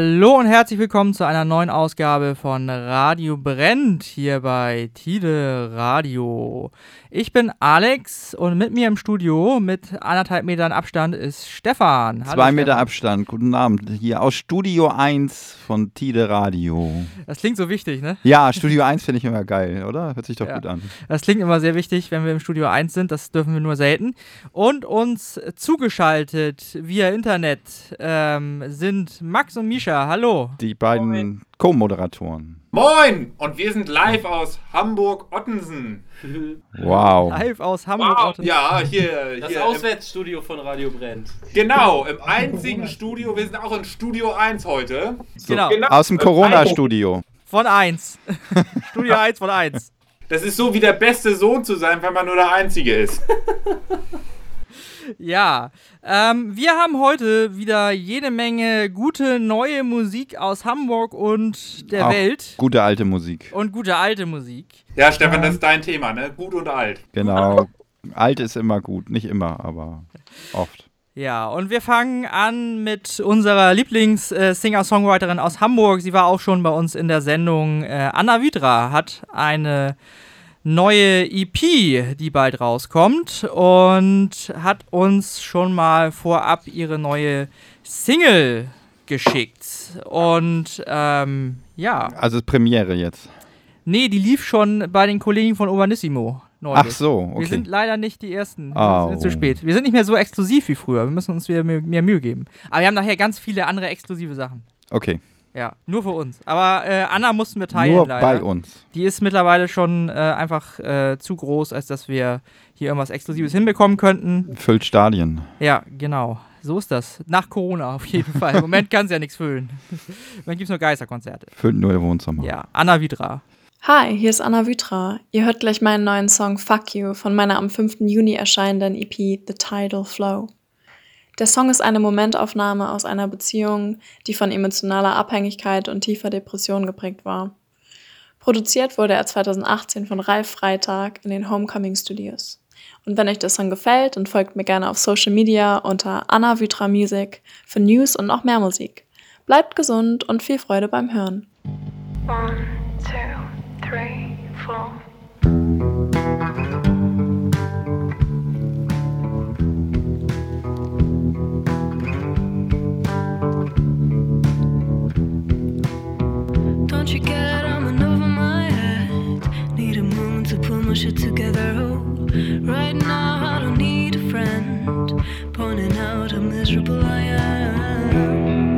Hallo und herzlich willkommen zu einer neuen Ausgabe von Radio Brennt hier bei Tide Radio. Ich bin Alex und mit mir im Studio mit anderthalb Metern Abstand ist Stefan. Hallo, Zwei Meter Stefan. Abstand, guten Abend. Hier aus Studio 1 von Tide Radio. Das klingt so wichtig, ne? Ja, Studio 1 finde ich immer geil, oder? Hört sich doch ja. gut an. Das klingt immer sehr wichtig, wenn wir im Studio 1 sind. Das dürfen wir nur selten. Und uns zugeschaltet via Internet ähm, sind Max und Misha. Hallo. Die beiden Co-Moderatoren. Moin! Und wir sind live aus Hamburg-Ottensen. Wow. Live aus Hamburg-Ottensen. Wow. Ja, hier. Das hier Auswärtsstudio von Radio Brennt. Genau, im einzigen Studio. Wir sind auch in Studio 1 heute. So, genau. genau. Aus dem Corona-Studio. Von 1. Studio 1 von 1. Das ist so wie der beste Sohn zu sein, wenn man nur der Einzige ist. Ja, ähm, wir haben heute wieder jede Menge gute neue Musik aus Hamburg und der Auch Welt. Gute alte Musik. Und gute alte Musik. Ja, Stefan, das ist dein Thema, ne? Gut und alt. Genau. alt ist immer gut. Nicht immer, aber oft. Ja, und wir fangen an mit unserer Lieblings-Singer-Songwriterin aus Hamburg. Sie war auch schon bei uns in der Sendung. Äh, Anna Widra hat eine neue EP, die bald rauskommt und hat uns schon mal vorab ihre neue Single geschickt. Und ähm, ja. Also Premiere jetzt. Nee, die lief schon bei den Kollegen von Urbanissimo. Neulich. Ach so, okay. Wir sind leider nicht die Ersten. Oh. Wir sind zu spät. Wir sind nicht mehr so exklusiv wie früher. Wir müssen uns wieder mehr, mehr Mühe geben. Aber wir haben nachher ganz viele andere exklusive Sachen. Okay. Ja, nur für uns. Aber äh, Anna mussten wir teilen. Nur leider. bei uns. Die ist mittlerweile schon äh, einfach äh, zu groß, als dass wir hier irgendwas Exklusives hinbekommen könnten. Füllt Stadien. Ja, genau. So ist das. Nach Corona auf jeden Fall. Im Moment kann es ja nichts füllen. Dann gibt es nur Geisterkonzerte. Füllt nur ihr Wohnzimmer. Ja, Anna Vidra. Hi, hier ist Anna Vitra. Ihr hört gleich meinen neuen Song Fuck You von meiner am 5. Juni erscheinenden EP The Tidal Flow. Der Song ist eine Momentaufnahme aus einer Beziehung, die von emotionaler Abhängigkeit und tiefer Depression geprägt war. Produziert wurde er 2018 von Ralf Freitag in den Homecoming Studios. Und wenn euch der Song gefällt, dann folgt mir gerne auf Social Media unter Anna Vitra Music für News und noch mehr Musik. Bleibt gesund und viel Freude beim Hören. One, two, three, four. Don't you get I'm in over my head? Need a moment to pull my shit together. Oh, right now I don't need a friend pointing out how miserable I am.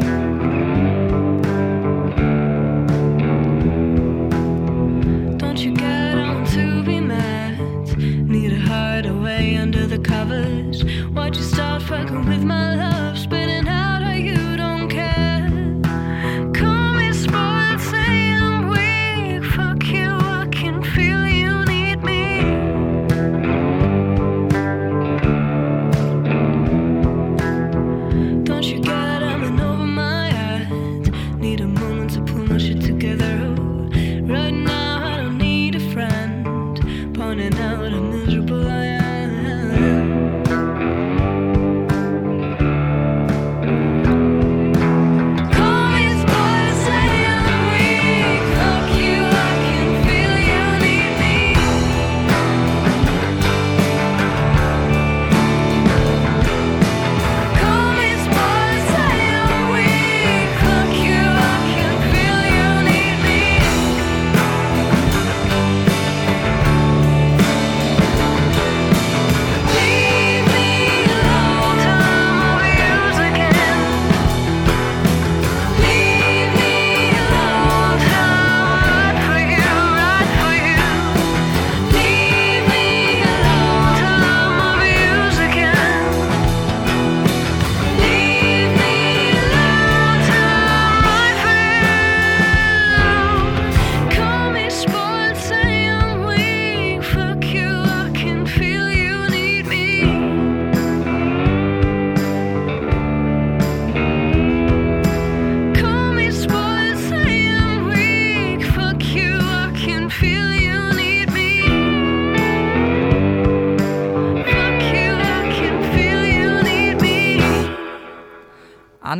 Don't you get on to be mad? Need a hideaway under the covers. Why'd you start fucking with my love? down and out, a miserable life.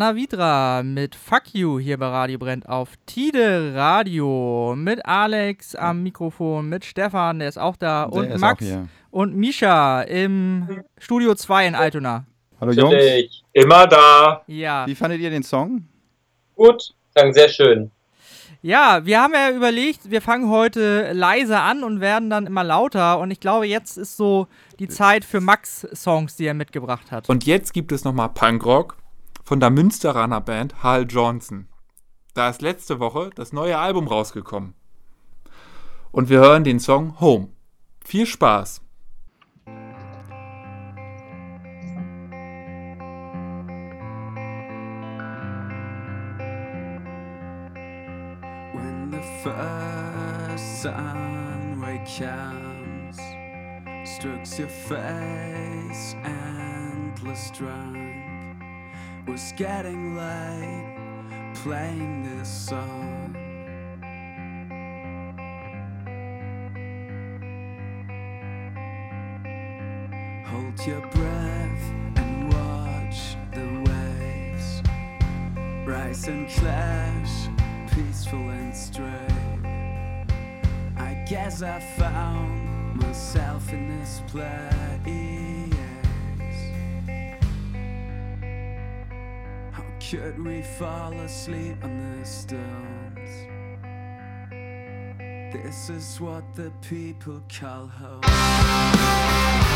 Anna Vidra mit Fuck You hier bei Radio Brennt auf Tide Radio. Mit Alex am Mikrofon, mit Stefan, der ist auch da, Der und Max und Misha im Studio 2 in Altona. Hallo Jungs, Natürlich. Immer da. Ja. wie fandet ihr den Song? Gut. Sagen sehr schön. Ja, wir haben ja überlegt, wir fangen heute leise an und werden dann immer lauter. Und ich glaube, jetzt ist so die Zeit für Max Songs, die er mitgebracht hat. Und jetzt gibt es nochmal Punkrock von der Münsteraner Band Hal Johnson. Da ist letzte Woche das neue Album rausgekommen. Und wir hören den Song Home. Viel Spaß. When the first sun ray comes, strokes your face, endless drunk, was getting late, playing this song. Hold your breath and watch the waves rise and clash, peaceful and straight. I guess I found myself in this place. How could we fall asleep on the stones? This is what the people call home.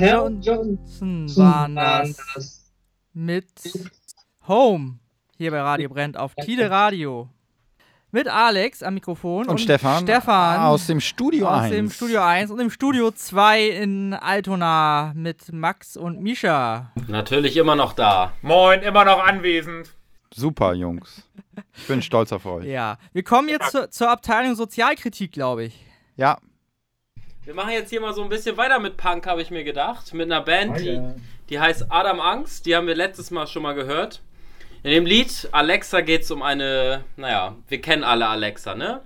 Hal Johnson waren das mit Home hier bei Radio Brennt auf Tide Radio. Mit Alex am Mikrofon Und, Stefan, Stefan aus dem Studio aus 1. dem Studio 1 und im Studio 2 in Altona mit Max und Misha. Natürlich immer noch da. Moin, immer noch anwesend. Super, Jungs. Ich bin stolz auf euch. Ja, wir kommen jetzt zur, zur Abteilung Sozialkritik, glaube ich. Ja, Wir machen jetzt hier mal so ein bisschen weiter mit Punk, habe ich mir gedacht. Mit einer Band, die, die heißt Adam Angst. Die haben wir letztes Mal schon mal gehört. In dem Lied Alexa geht es um eine, naja, wir kennen alle Alexa, ne?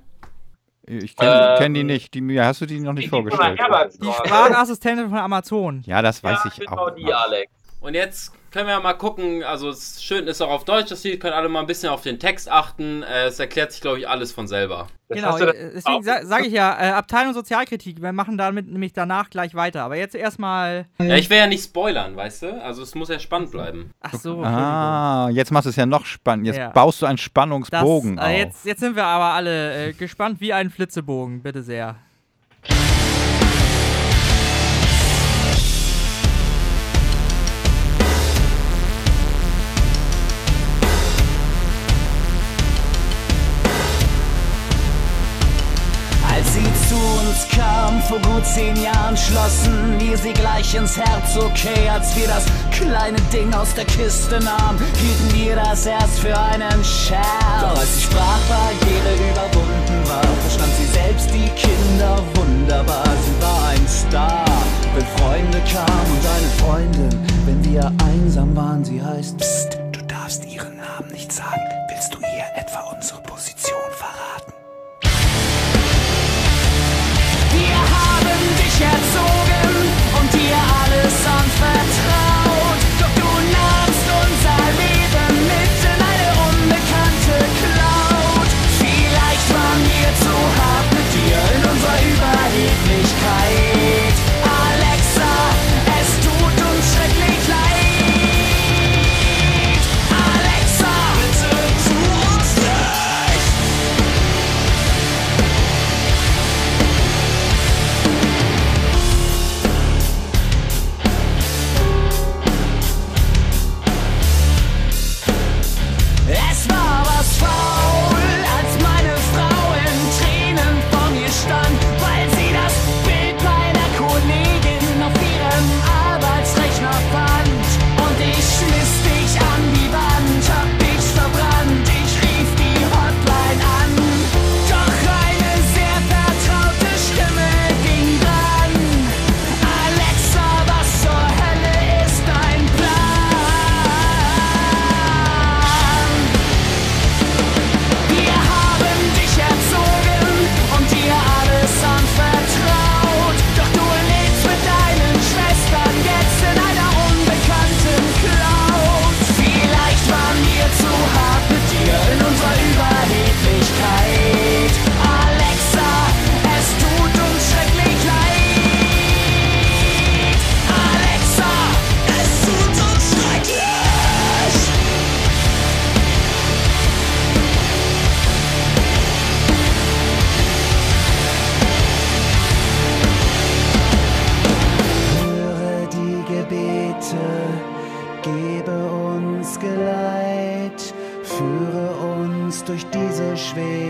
Ich kenne Ähm, kenn die nicht. Die, mir hast du die noch nicht vorgestellt. Die Sprachassistentin von Amazon. Ja, das weiß ja, ich genau auch. die, Alex. Und jetzt können wir ja mal gucken, also es ist schön ist auch auf Deutsch das Lied, können alle mal ein bisschen auf den Text achten. Äh, es erklärt sich, glaube ich, alles von selber. Genau, äh, deswegen sa sage ich ja, äh, Abteilung Sozialkritik, wir machen damit nämlich danach gleich weiter. Aber jetzt erstmal. Ja, ich will ja nicht spoilern, weißt du? Also es muss ja spannend bleiben. Ach so, Ah, jetzt machst du es ja noch spannend. Jetzt Ja. baust du einen Das, Spannungsbogen äh, auf. jetzt, jetzt sind wir aber alle äh, gespannt wie ein Flitzebogen, bitte sehr. Vor gut zehn Jahren, schlossen wir sie gleich ins Herz. Okay, als wir das kleine Ding aus der Kiste nahmen, hielten wir das erst für einen Scherz. Doch als die Sprachbarriere überwunden war, verstand sie selbst die Kinder wunderbar. Sie war ein Star, wenn Freunde kamen und eine Freundin, wenn wir einsam waren. Sie heißt Psst, du darfst ihren Namen nicht sagen.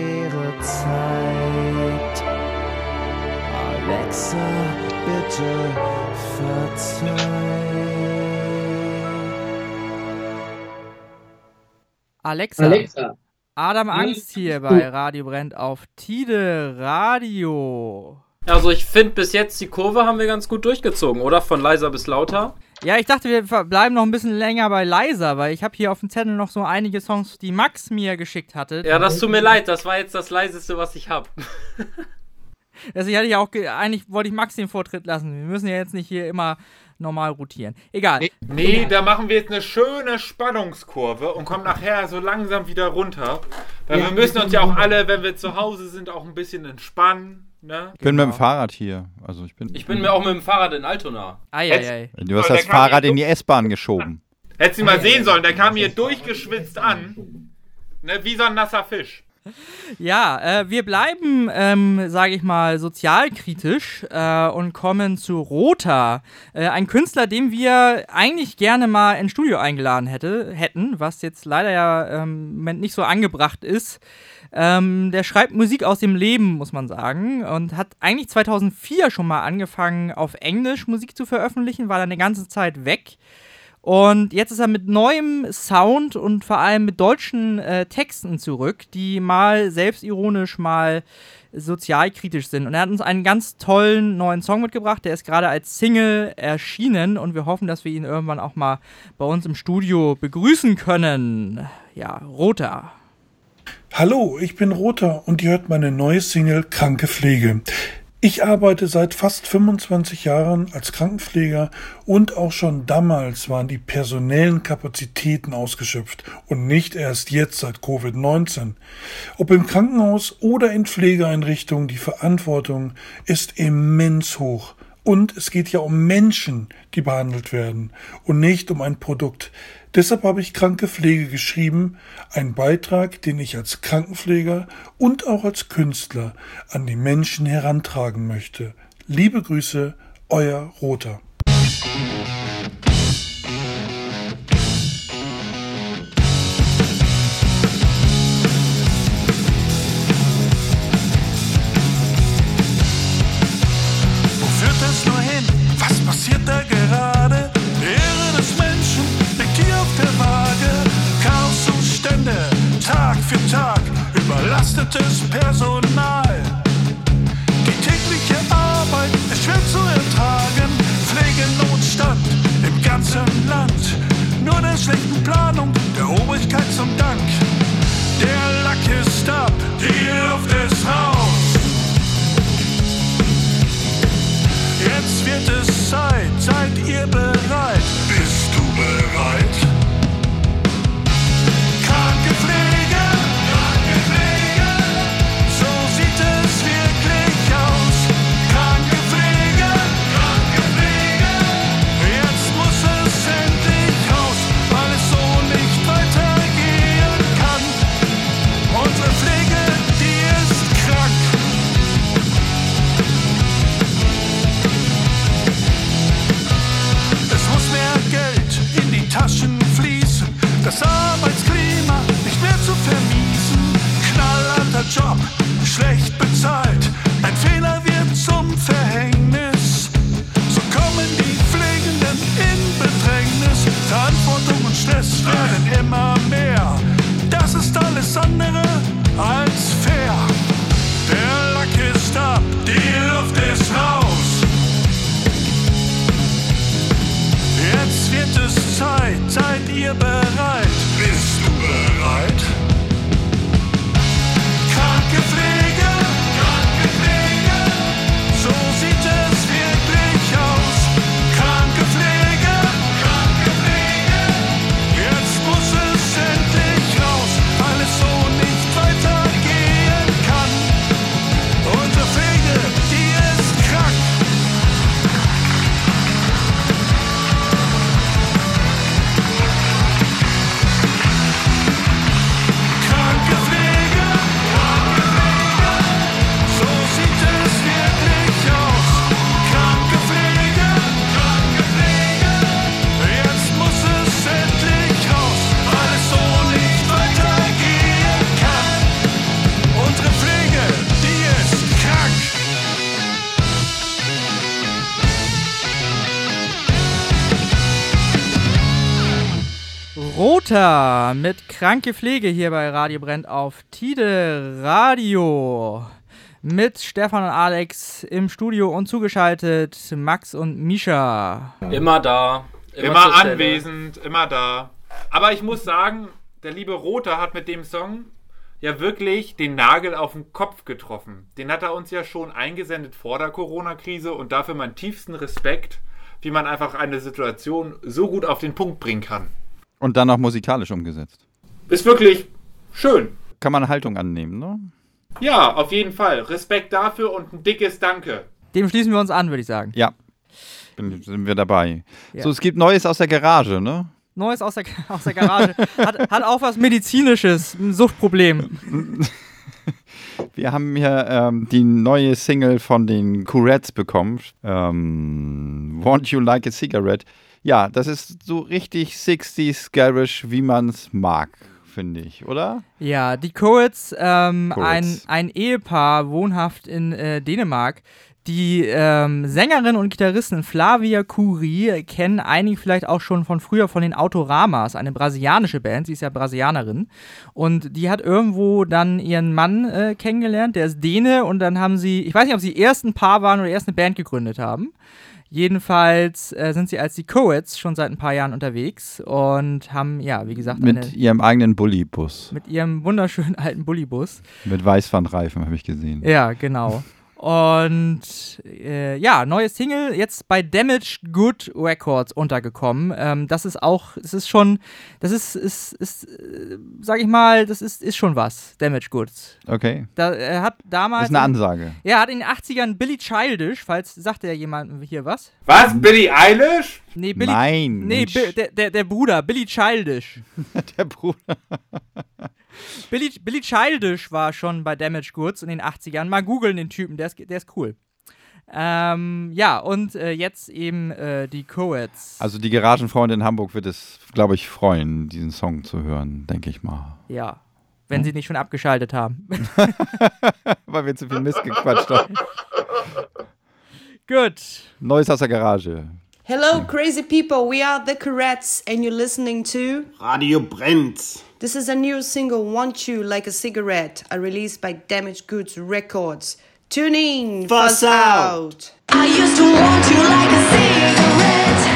Schwere Zeit. Alexa, bitte verzeih. Alexa. Alexa, Adam Angst hier bei Radio Brennt auf Tide Radio. Also ich finde bis jetzt die Kurve haben wir ganz gut durchgezogen, oder? Von leiser bis lauter. Ja, ich dachte, wir bleiben noch ein bisschen länger bei leiser, weil ich habe hier auf dem Zettel noch so einige Songs, die Max mir geschickt hatte. Ja, das tut mir leid, das war jetzt das leiseste, was ich habe. Deswegen hatte ich auch, ge- eigentlich wollte ich Max den Vortritt lassen. Wir müssen ja jetzt nicht hier immer normal rotieren. Egal. Nee, da machen wir jetzt eine schöne Spannungskurve und kommen nachher so langsam wieder runter. Weil wir müssen uns ja auch alle, wenn wir zu Hause sind, auch ein bisschen entspannen. Ne? Ich bin mit dem Fahrrad hier. Also ich bin. Ich bin mir auch mit dem Fahrrad in Altona. Eieiei. Du hast Aber das Fahrrad in die S-Bahn geschoben. Hättest du ihn mal sehen sollen, der kam hier durchgeschwitzt an. Ne, wie so ein nasser Fisch. Ja, äh, wir bleiben, ähm, sage ich mal, sozialkritisch äh, und kommen zu Rota. Äh, ein Künstler, den wir eigentlich gerne mal ins Studio eingeladen hätte, hätten, was jetzt leider ja ähm, im Moment nicht so angebracht ist. Ähm, der schreibt Musik aus dem Leben, muss man sagen, und hat eigentlich 2004 schon mal angefangen, auf Englisch Musik zu veröffentlichen, war dann eine ganze Zeit weg. Und jetzt ist er mit neuem Sound und vor allem mit deutschen äh, Texten zurück, die mal selbstironisch, mal sozialkritisch sind. Und er hat uns einen ganz tollen neuen Song mitgebracht. Der ist gerade als Single erschienen und wir hoffen, dass wir ihn irgendwann auch mal bei uns im Studio begrüßen können. Ja, Rota. Hallo, ich bin Rota und ihr hört meine neue Single Kranke Pflege. Ich arbeite seit fast 25 Jahren als Krankenpfleger und auch schon damals waren die personellen Kapazitäten ausgeschöpft und nicht erst jetzt seit Covid-19. Ob im Krankenhaus oder in Pflegeeinrichtungen, die Verantwortung ist immens hoch. Und es geht ja um Menschen, die behandelt werden und nicht um ein Produkt. Deshalb habe ich Kranke Pflege geschrieben, ein Beitrag, den ich als Krankenpfleger und auch als Künstler an die Menschen herantragen möchte. Liebe Grüße, euer Roter. Überlastetes Personal. Die tägliche Arbeit ist schwer zu ertragen. Pflegenotstand im ganzen Land. Nur der schlechten Planung der Obrigkeit zum Dank. Der Lack ist ab, die Luft ist raus. Jetzt wird es Zeit, seid ihr bereit? Ihr Rota mit kranke Pflege hier bei Radio Brennt auf Tide Radio. Mit Stefan und Alex im Studio und zugeschaltet Max und Misha. Immer da. Immer, Immer anwesend, immer da. Aber ich muss sagen, der liebe Rother hat mit dem Song ja wirklich den Nagel auf den Kopf getroffen. Den hat er uns ja schon eingesendet vor der Corona-Krise und dafür meinen tiefsten Respekt, wie man einfach eine Situation so gut auf den Punkt bringen kann. Und dann auch musikalisch umgesetzt. Ist wirklich schön. Kann man Haltung annehmen, ne? Ja, auf jeden Fall. Respekt dafür und ein dickes Danke. Dem schließen wir uns an, würde ich sagen. Ja. Bin, sind wir dabei. Ja. So, es gibt Neues aus der Garage, ne? Neues aus der, aus der Garage. hat, hat auch was Medizinisches, ein Suchtproblem. Wir haben hier ähm, die neue Single von den Courettes bekommen. Ähm, Want You Like a Cigarette. Ja, das ist so richtig 60s Garage, wie man es mag, finde ich, oder? Ja, die Coets, ähm, ein, ein Ehepaar wohnhaft in äh, Dänemark, Die ähm, Sängerin und Gitarristin Flavia Curie kennen einige vielleicht auch schon von früher von den Autoramas, eine brasilianische Band, sie ist ja Brasilianerin. Und die hat irgendwo dann ihren Mann äh, kennengelernt, der ist Däne und dann haben sie, ich weiß nicht, ob sie erst ein Paar waren oder erst eine Band gegründet haben. Jedenfalls äh, sind sie als die Coeds schon seit ein paar Jahren unterwegs und haben, ja, wie gesagt, eine, Mit ihrem eigenen Bullybus. mit ihrem wunderschönen alten Bullybus. Mit Weißwandreifen habe ich gesehen. Ja, genau. Und äh, ja, neue Single jetzt bei Damaged Good Records untergekommen. Ähm, das ist auch, es ist schon, das ist, ist, ist äh, sag ich mal, das ist, ist schon was, Damaged Goods. Okay. Da, er hat damals. Das ist eine Ansage. Ja, er hat in den 80ern Billy Childish, falls sagt er jemandem hier was? Was? Billy Eilish? Nee, Billy. Nein. Nee. Bi der, der, der Bruder, Billy Childish. der Bruder. Billy, Billy Childish war schon bei Damage Goods in den 80ern. Mal googeln den Typen, der ist, der ist cool. Ähm, ja, und äh, jetzt eben äh, die Coeds. Also die Garagenfreunde in Hamburg wird es, glaube ich, freuen, diesen Song zu hören, denke ich mal. Ja. Wenn sie nicht schon abgeschaltet haben. Weil wir zu viel Mist gequatscht haben. Gut. Neues aus der Garage. Hello, crazy people. We are the Corettes, and you're listening to. Radio brennt. This is a new single, Want You Like a Cigarette, a release by Damaged Goods Records. Tune in, Fuzz out. I used to want you like a cigarette.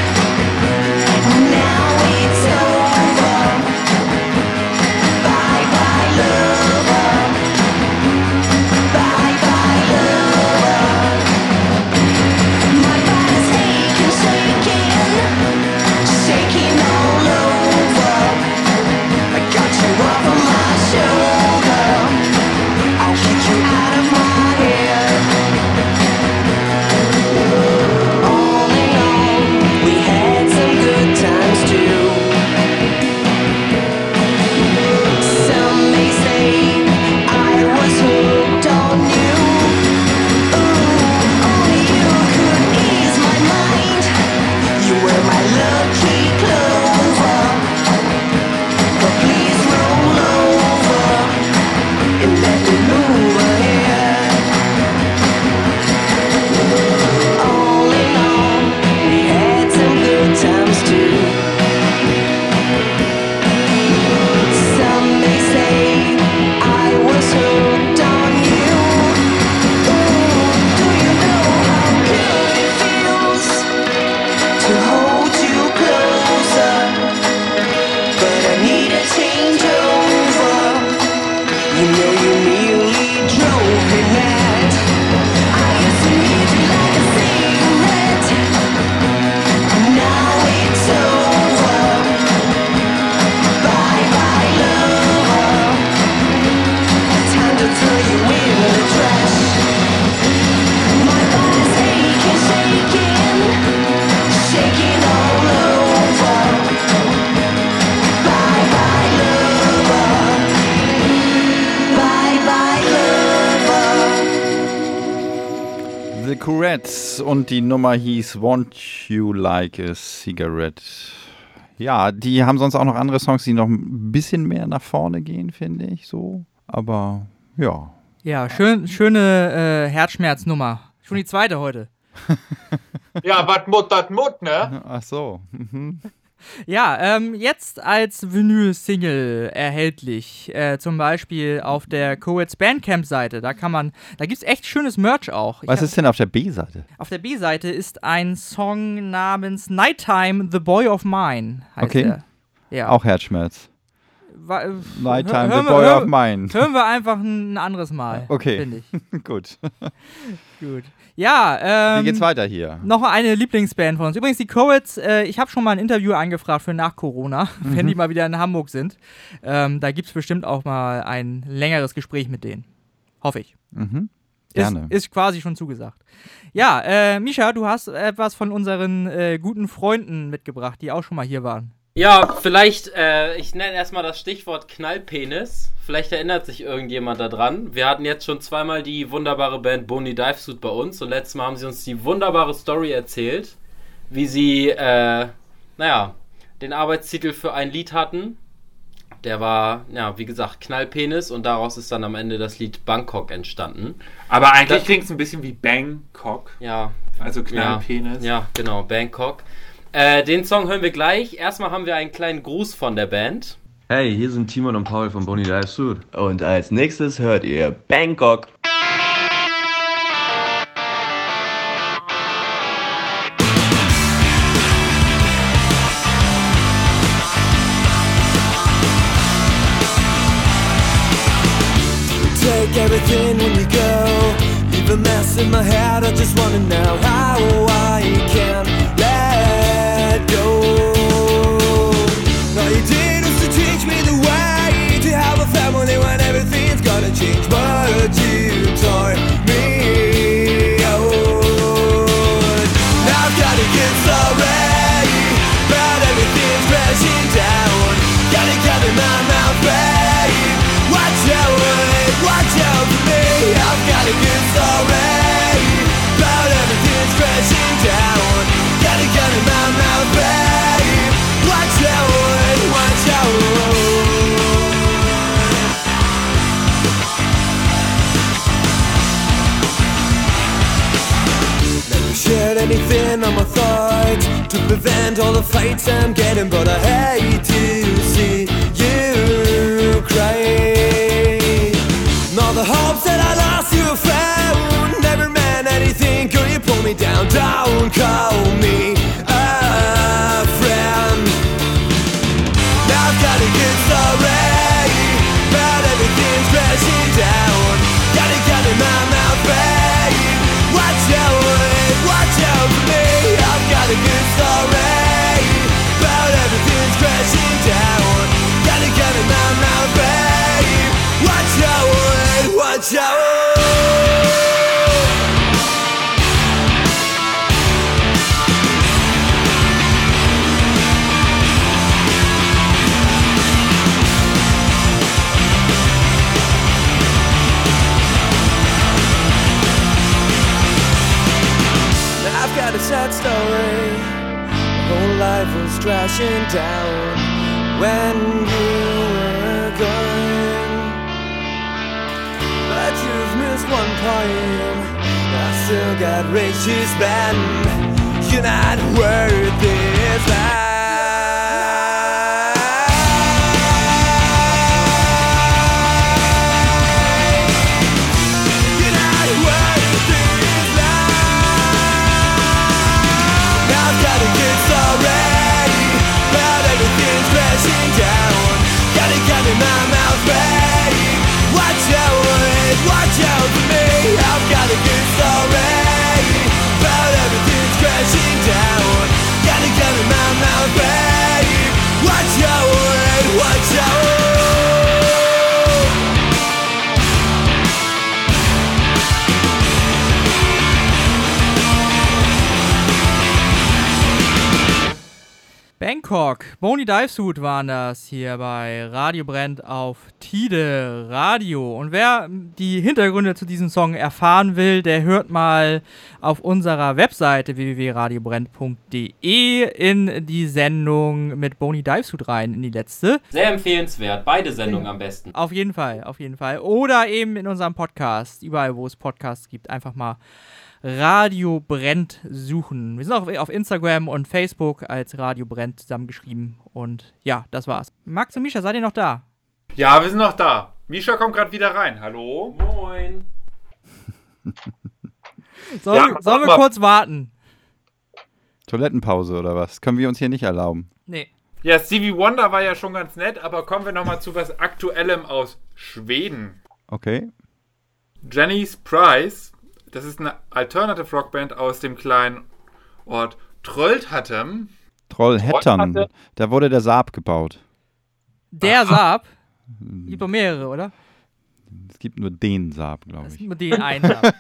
Courettes und die Nummer hieß Want You Like a Cigarette. Ja, die haben sonst auch noch andere Songs, die noch ein bisschen mehr nach vorne gehen, finde ich so. Aber ja. Ja, schön, schöne äh, Herzschmerznummer. Schon die zweite heute. Ja, wat mut, dat mut, ne? Ach so. Mhm. Ja, ähm, jetzt als Vinyl-Single erhältlich. Äh, zum Beispiel auf der Coeds Bandcamp-Seite. Da kann man, da gibt es echt schönes Merch auch. Ich Was hab- ist denn auf der B-Seite? Auf der B-Seite ist ein Song namens Nighttime, The Boy of Mine. Okay. Ja. Auch Herzschmerz. Wa- äh, Nighttime, hör- the boy wir- of mine. Hören wir einfach ein, ein anderes Mal. Okay. Finde ich. Gut. Gut. Ja, ähm. Wie geht's weiter hier? Noch eine Lieblingsband von uns. Übrigens, die Coeds, äh, ich habe schon mal ein Interview angefragt für nach Corona, wenn die mal wieder in Hamburg sind. Ähm, da gibt es bestimmt auch mal ein längeres Gespräch mit denen. Hoffe ich. Mhm. Ist, Gerne. ist quasi schon zugesagt. Ja, äh, Misha, du hast etwas von unseren äh, guten Freunden mitgebracht, die auch schon mal hier waren. Ja, vielleicht, äh, ich nenne erstmal das Stichwort Knallpenis. Vielleicht erinnert sich irgendjemand daran. Wir hatten jetzt schon zweimal die wunderbare Band Boni Divesuit bei uns und letztes Mal haben sie uns die wunderbare Story erzählt, wie sie, äh, naja, den Arbeitstitel für ein Lied hatten, der war, ja, wie gesagt, Knallpenis und daraus ist dann am Ende das Lied Bangkok entstanden. Aber eigentlich klingt es ein bisschen wie Bangkok. Ja, Also Knallpenis. Ja, genau, Bangkok. Äh, den Song hören wir gleich. Erstmal haben wir einen kleinen Gruß von der Band. Hey, hier sind Timon und Paul von Bonnie Live Suit. Und als nächstes hört ihr Bangkok. Take everything when you go. Leave a mess in my head. I just wanna know anything on my thoughts to prevent all the fights I'm getting, but I hate to see you crying. All the hopes that I lost you found never meant anything. Girl, you pull me down, don't call me sad story. My whole life was crashing down when you one point. I still got to spend. You're not worth this Bony Divesuit waren das hier bei Radio Brennt auf Tide Radio. Und wer die Hintergründe zu diesem Song erfahren will, der hört mal auf unserer Webseite www.radiobrennt.de in die Sendung mit Bony Divesuit rein, in die letzte. Sehr empfehlenswert. Beide Sendungen am besten. Auf jeden Fall, auf jeden Fall. Oder eben in unserem Podcast, überall wo es Podcasts gibt, einfach mal Radio Brennt suchen. Wir sind auch auf Instagram und Facebook als Radio Brennt zusammengeschrieben. Und ja, das war's. Max und Misha, seid ihr noch da? Ja, wir sind noch da. Misha kommt gerade wieder rein. Hallo? Moin. Soll, Ja, sollen wir kurz warten? Toilettenpause oder was? Können wir uns hier nicht erlauben. Nee. Ja, Stevie Wonder war ja schon ganz nett, aber kommen wir nochmal zu was Aktuellem aus Schweden. Okay. Jenny's Price, das ist eine Alternative Rockband aus dem kleinen Ort Trollhättem. Trollhättern. Trollhätte. Da wurde der Saab gebaut. Der Saab. Gibt doch mehrere, oder? Es gibt nur den Saab, glaube Es ich. gibt nur den einen Saab.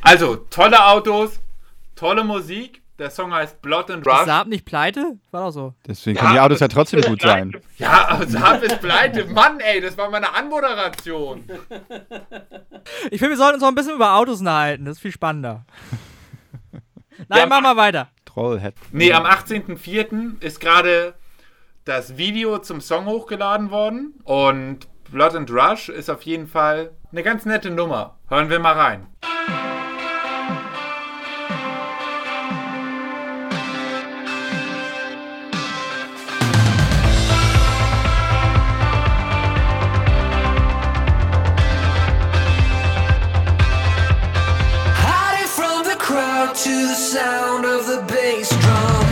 Also, tolle Autos, tolle Musik. Der Song heißt Blood and Rush. Ist Saab nicht pleite? War doch so. Deswegen kann ja, die Autos ja trotzdem gut sein. Ja, aber Saab ist pleite. Mann, ey, das war meine Anmoderation. Ich finde, wir sollten uns noch ein bisschen über Autos unterhalten. Das ist viel spannender. Nein, ja, mach mal weiter. Trollhead. Nee, am 18.04. ist gerade das Video zum Song hochgeladen worden. Und Blood and Rush ist auf jeden Fall eine ganz nette Nummer. Hören wir mal rein. sound of the bass drum.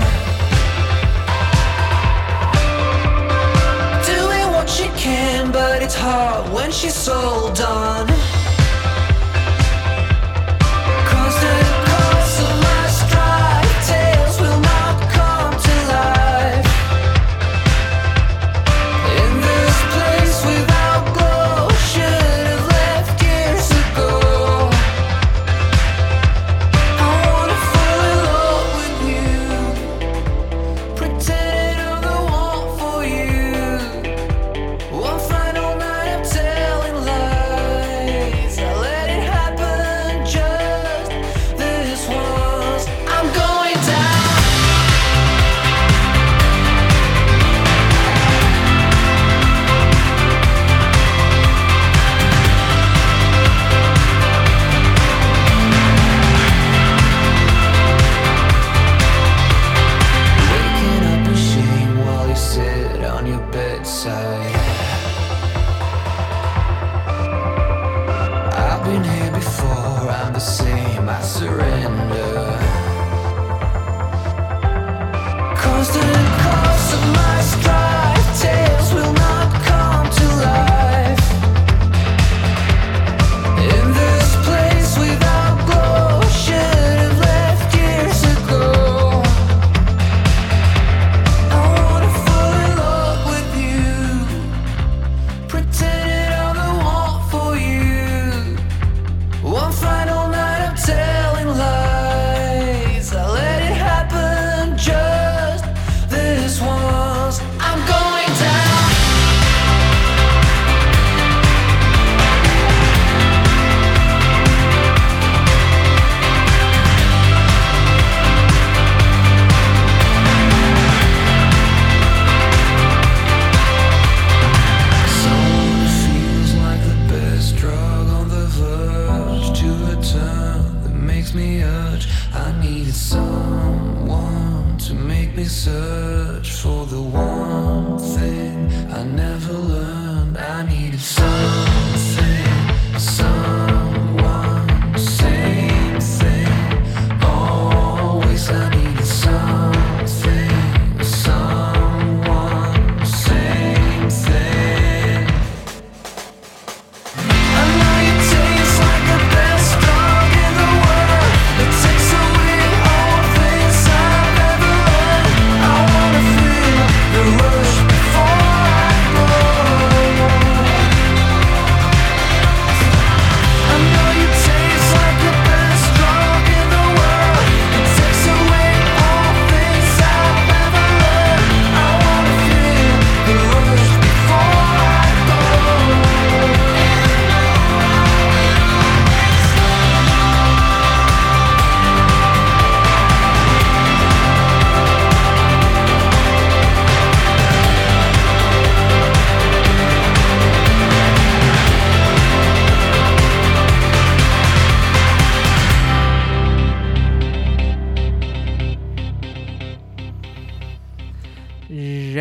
Doing what she can, but it's hard when she's so done.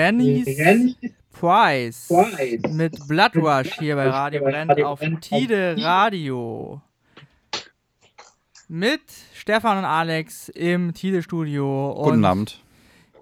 Rennie's, Price, mit Blood Rush hier bei Radio Brand auf Tide Radio. Mit Stefan und Alex im Tide Studio. Guten Abend.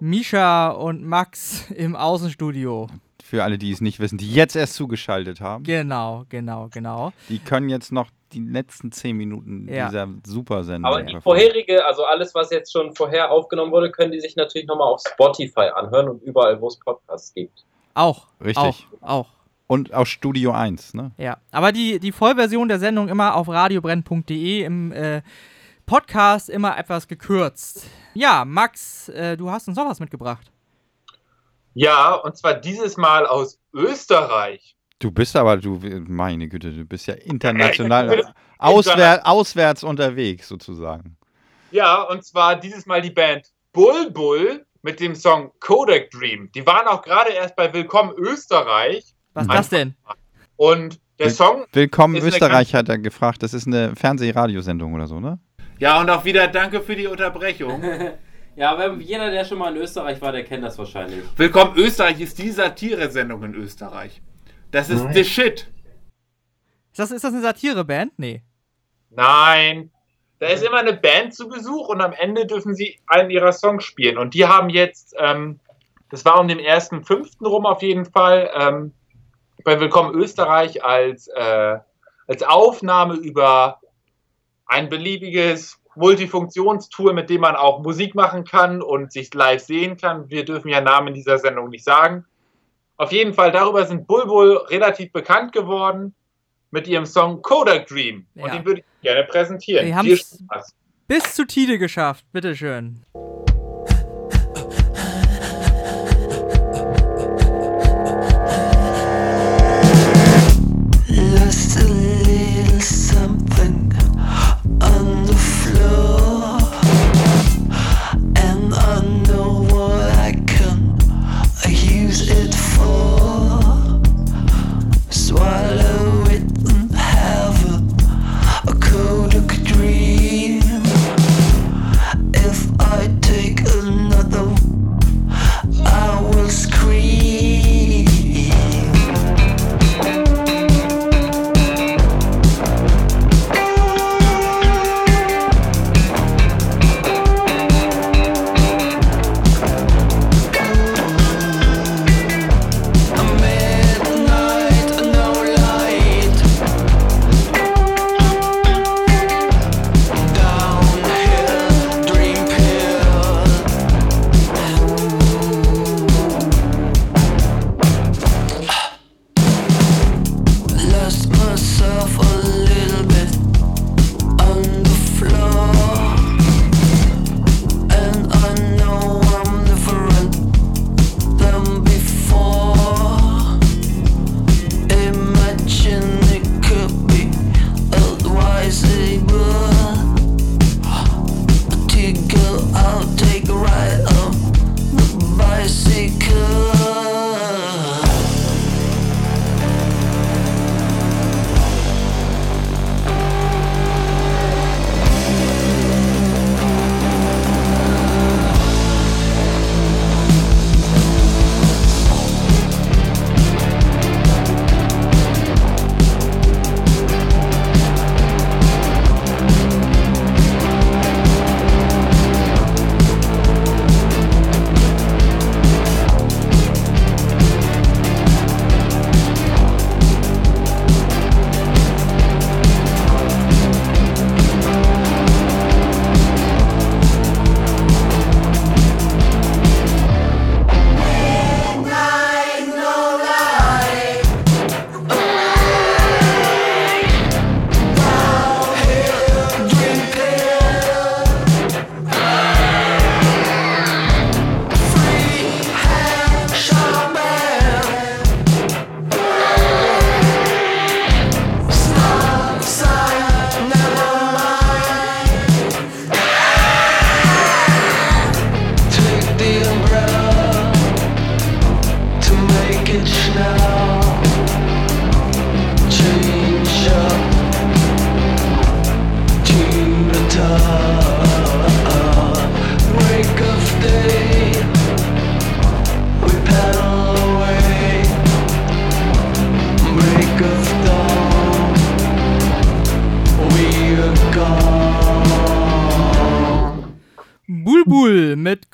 Misha und Max im Außenstudio. Für alle, die es nicht wissen, die jetzt erst zugeschaltet haben. Genau, genau, genau. Die können jetzt noch die letzten zehn Minuten ja. dieser Supersendung. Aber die vorherige, also alles, was jetzt schon vorher aufgenommen wurde, können die sich natürlich nochmal auf Spotify anhören und überall, wo es Podcasts gibt. Auch. Richtig. Auch. auch. Und auch Studio 1, ne? Ja. Aber die, die Vollversion der Sendung immer auf radiobrenn.de im äh, Podcast immer etwas gekürzt. Ja, Max, äh, du hast uns noch was mitgebracht. Ja, und zwar dieses Mal aus Österreich. Du bist aber, du, meine Güte, du bist ja international äh, auswär, auswärts unterwegs sozusagen. Ja, und zwar dieses Mal die Band Bull Bull mit dem Song Kodak Dream. Die waren auch gerade erst bei Willkommen Österreich. Was ist das denn? Und der Song. Willkommen Österreich hat er gefragt. Das ist eine Fernsehradiosendung oder so, ne? Ja, und auch wieder danke für die Unterbrechung. Ja, aber jeder, der schon mal in Österreich war, der kennt das wahrscheinlich. Willkommen Österreich ist die Satire-Sendung in Österreich. Das ist the shit. Ist das, ist das eine Satireband? Nee. Nein. Da ist immer eine Band zu Besuch und am Ende dürfen sie einen ihrer Songs spielen. Und die haben jetzt, ähm, das war um den ersten fünften rum auf jeden Fall, ähm, bei Willkommen Österreich als, äh, als Aufnahme über ein beliebiges Multifunktionstool, mit dem man auch Musik machen kann und sich live sehen kann. Wir dürfen ja Namen in dieser Sendung nicht sagen. Auf jeden Fall, darüber sind Bulbul relativ bekannt geworden mit ihrem Song Kodak Dream. Und Ja. den würde ich gerne präsentieren. Viel haben's Spaß. bis zu Tide geschafft. Bitteschön. Lost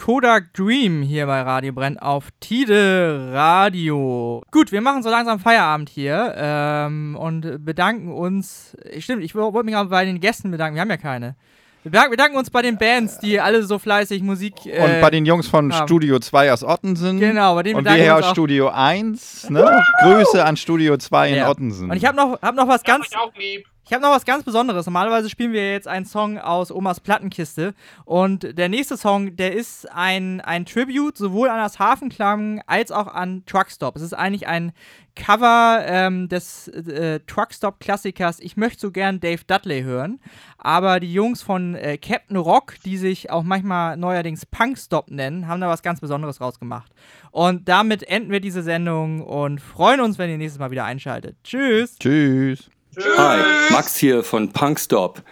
Kodak Dream hier bei Radio Brennt auf Tide Radio. Gut, wir machen so langsam Feierabend hier ähm, und bedanken uns. Stimmt, ich wollte mich auch bei den Gästen bedanken. Wir haben ja keine. Wir bedanken, uns bei den Bands, die alle so fleißig Musik. Äh, Und bei den Jungs von haben. Studio 2 aus Ottensen. Genau, bei denen Und wir bedanken hier aus. Studio 1. Ne? Grüße an Studio 2 in Ja. Ottensen. Und ich habe noch, hab noch was ganz. Auch lieb. Ich habe noch was ganz Besonderes. Normalerweise spielen wir jetzt einen Song aus Omas Plattenkiste. Und der nächste Song, der ist ein, ein Tribute sowohl an das Hafenklang als auch an Truckstop. Es ist eigentlich ein Cover ähm, des äh, Truckstop-Klassikers Ich möchte so gern Dave Dudley hören. Aber die Jungs von äh, Captain Rock, die sich auch manchmal neuerdings Punkstop nennen, haben da was ganz Besonderes rausgemacht. Und damit enden wir diese Sendung und freuen uns, wenn ihr nächstes Mal wieder einschaltet. Tschüss. Tschüss. Hi, Max hier von Punkstop.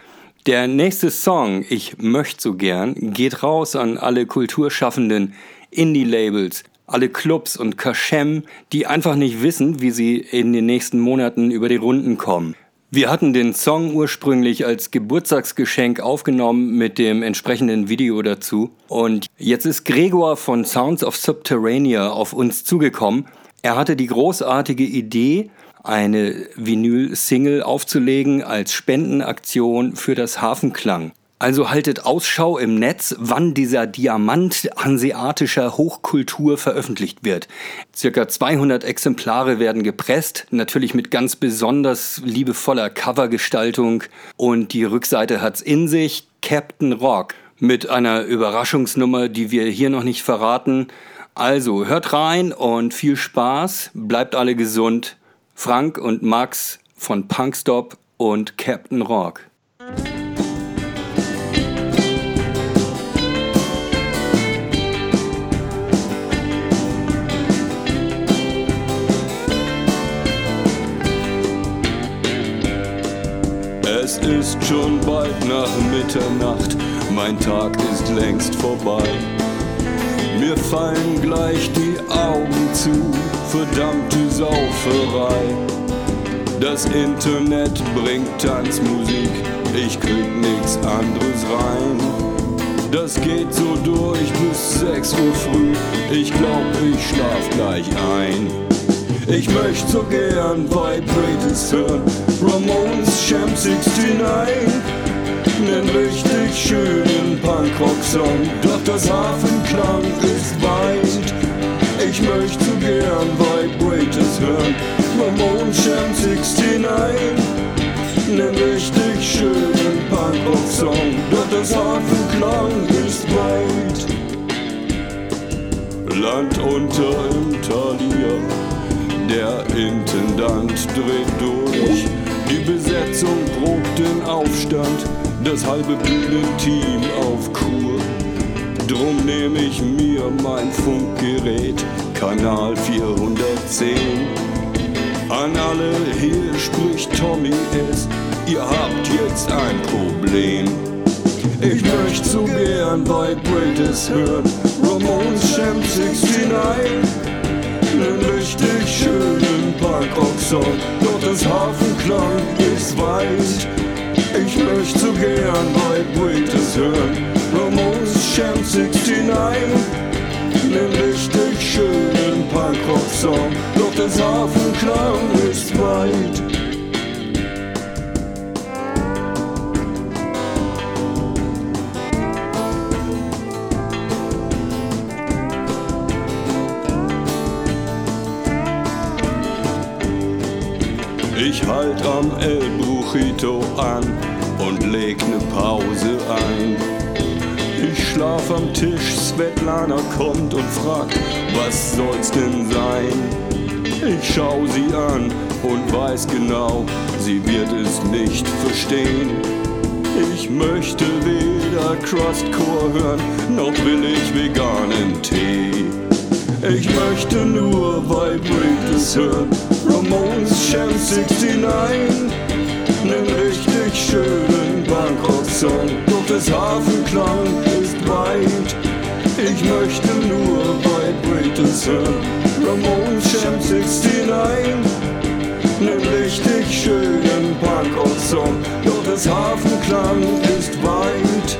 Der nächste Song, Ich möchte so gern, geht raus an alle kulturschaffenden Indie-Labels, alle Clubs und Kaschem, die einfach nicht wissen, wie sie in den nächsten Monaten über die Runden kommen. Wir hatten den Song ursprünglich als Geburtstagsgeschenk aufgenommen mit dem entsprechenden Video dazu. Und jetzt ist Gregor von Sounds of Subterranea auf uns zugekommen. Er hatte die großartige Idee, eine Vinyl-Single aufzulegen als Spendenaktion für das Hafenklang. Also haltet Ausschau im Netz, wann dieser Diamant hanseatischer Hochkultur veröffentlicht wird. Circa 200 Exemplare werden gepresst, natürlich mit ganz besonders liebevoller Covergestaltung. Und die Rückseite hat's in sich, Captain Rock, mit einer Überraschungsnummer, die wir hier noch nicht verraten. Also hört rein und viel Spaß, bleibt alle gesund. Frank und Max von Punkstop und Captain Rock. Es ist schon bald nach Mitternacht, mein Tag ist längst vorbei. Mir fallen gleich die Augen zu, verdammte Sauferei. Das Internet bringt Tanzmusik, ich krieg nix anderes rein. Das geht so durch bis 6 Uhr früh, ich glaub, ich schlaf gleich ein. Ich möchte so gern Vibrators hören, Ramones Champ 69. Nen richtig schönen Punkrock-Song, doch das Hafenklang ist weit. Ich möchte so gern Vibrators hören, Ramones Champ 69. Nen richtig schönen Punkrock-Song, doch das Hafenklang ist weit. Land unter im Talier. Der Intendant dreht durch. Die Besetzung probt den Aufstand. Das halbe Bühnenteam auf Kur. Drum nehm ich mir mein Funkgerät, Kanal 410. An alle, hier spricht Tommy S. Ihr habt jetzt ein Problem. Ich möchte so gern Vibrators hören, Ramones Champ 69 nen richtig schönen Punkrock-Song, doch das Hafenklang ist weit. Ich möchte so gern Vibrators hören, Ramones Champ 69. Nen richtig schönen Punkrock-Song, doch das Hafenklang ist weit. Ich halt am El Brujito an und leg ne Pause ein. Ich schlaf am Tisch, Svetlana kommt und fragt, was soll's denn sein? Ich schau sie an und weiß genau, sie wird es nicht verstehen. Ich möchte weder Crustcore hören, noch will ich veganen Tee. Ich möchte nur Vibrators hören, Ramones Champ 69. Nen richtig schönen Bangkok-Song, doch das Hafenklang ist weit. Ich möchte nur Vibrators hören, Ramones Champ 69. Nen richtig schönen Bangkok-Song, doch das Hafenklang ist weit.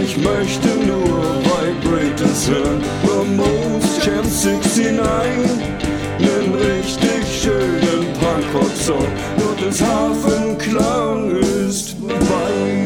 Ich möchte nur Vibrators hören, Ramones Champ 69. Nen richtig schönen Punkrock-Song, nur das Hafen find